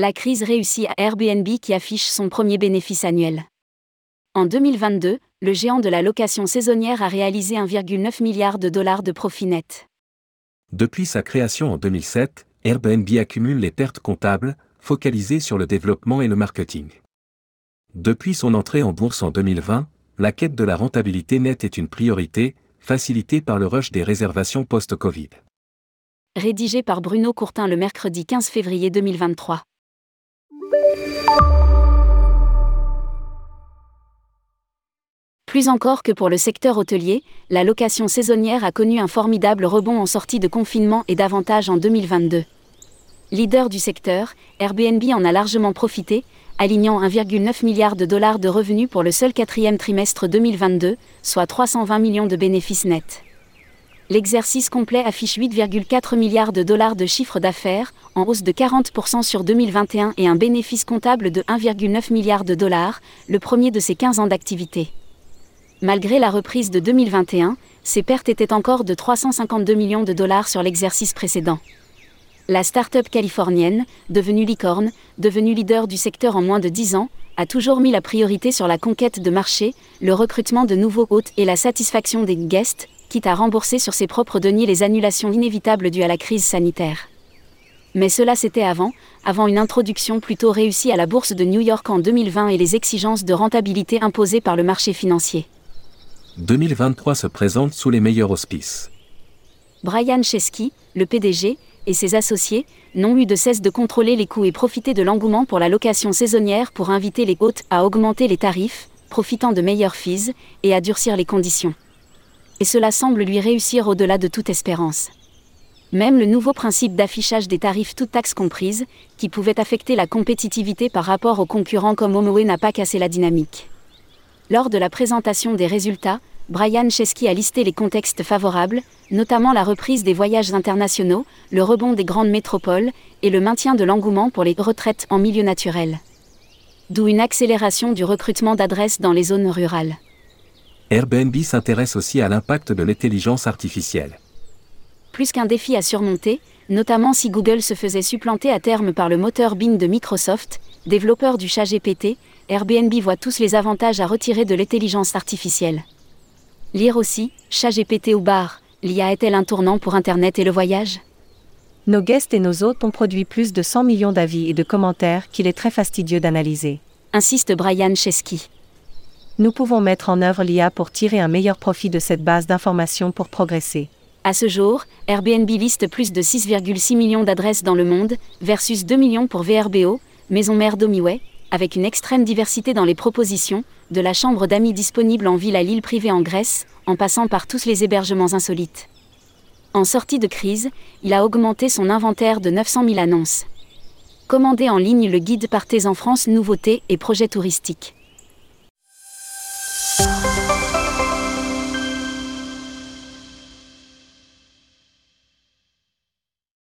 La crise réussit à Airbnb qui affiche son premier bénéfice annuel. En 2022, le géant de la location saisonnière a réalisé 1,9 milliard de dollars de profit net. Depuis sa création en 2007, Airbnb accumule les pertes comptables, focalisées sur le développement et le marketing. Depuis son entrée en bourse en 2020, la quête de la rentabilité nette est une priorité, facilitée par le rush des réservations post-Covid. Rédigé par Bruno Courtin le mercredi 15 février 2023. Plus encore que pour le secteur hôtelier, la location saisonnière a connu un formidable rebond en sortie de confinement et davantage en 2022. Leader du secteur, Airbnb en a largement profité, alignant 1,9 milliard de dollars de revenus pour le seul quatrième trimestre 2022, soit 320 millions de bénéfices nets. L'exercice complet affiche 8,4 milliards de dollars de chiffre d'affaires, en hausse de 40% sur 2021 et un bénéfice comptable de 1,9 milliard de dollars, le premier de ses 15 ans d'activité. Malgré la reprise de 2021, ses pertes étaient encore de 352 millions de dollars sur l'exercice précédent. La start-up californienne, devenue licorne, devenue leader du secteur en moins de 10 ans, a toujours mis la priorité sur la conquête de marché, le recrutement de nouveaux hôtes et la satisfaction des guests, quitte à rembourser sur ses propres deniers les annulations inévitables dues à la crise sanitaire. Mais cela c'était avant, avant une introduction plutôt réussie à la bourse de New York en 2020 et les exigences de rentabilité imposées par le marché financier. 2023 se présente sous les meilleurs auspices. Brian Chesky, le PDG, et ses associés, n'ont eu de cesse de contrôler les coûts et profiter de l'engouement pour la location saisonnière pour inviter les hôtes à augmenter les tarifs, profitant de meilleures fees, et à durcir les conditions. Et cela semble lui réussir au-delà de toute espérance. Même le nouveau principe d'affichage des tarifs toutes taxes comprises, qui pouvait affecter la compétitivité par rapport aux concurrents comme HomeAway n'a pas cassé la dynamique. Lors de la présentation des résultats, Brian Chesky a listé les contextes favorables, notamment la reprise des voyages internationaux, le rebond des grandes métropoles et le maintien de l'engouement pour les retraites en milieu naturel. D'où une accélération du recrutement d'adresses dans les zones rurales. Airbnb s'intéresse aussi à l'impact de l'intelligence artificielle. Plus qu'un défi à surmonter, notamment si Google se faisait supplanter à terme par le moteur Bing de Microsoft, développeur du chat GPT, Airbnb voit tous les avantages à retirer de l'intelligence artificielle. Lire aussi, chat GPT ou bar, l'IA est-elle un tournant pour Internet et le voyage? Nos guests et nos hôtes ont produit plus de 100 millions d'avis et de commentaires qu'il est très fastidieux d'analyser. Insiste Brian Chesky. Nous pouvons mettre en œuvre l'IA pour tirer un meilleur profit de cette base d'informations pour progresser. À ce jour, Airbnb liste plus de 6,6 millions d'adresses dans le monde, versus 2 millions pour VRBO, maison mère d'Omiway, avec une extrême diversité dans les propositions, de la chambre d'amis disponible en ville à l'île privée en Grèce, en passant par tous les hébergements insolites. En sortie de crise, il a augmenté son inventaire de 900 000 annonces. Commandez en ligne le guide Partez en France nouveautés et projets touristiques.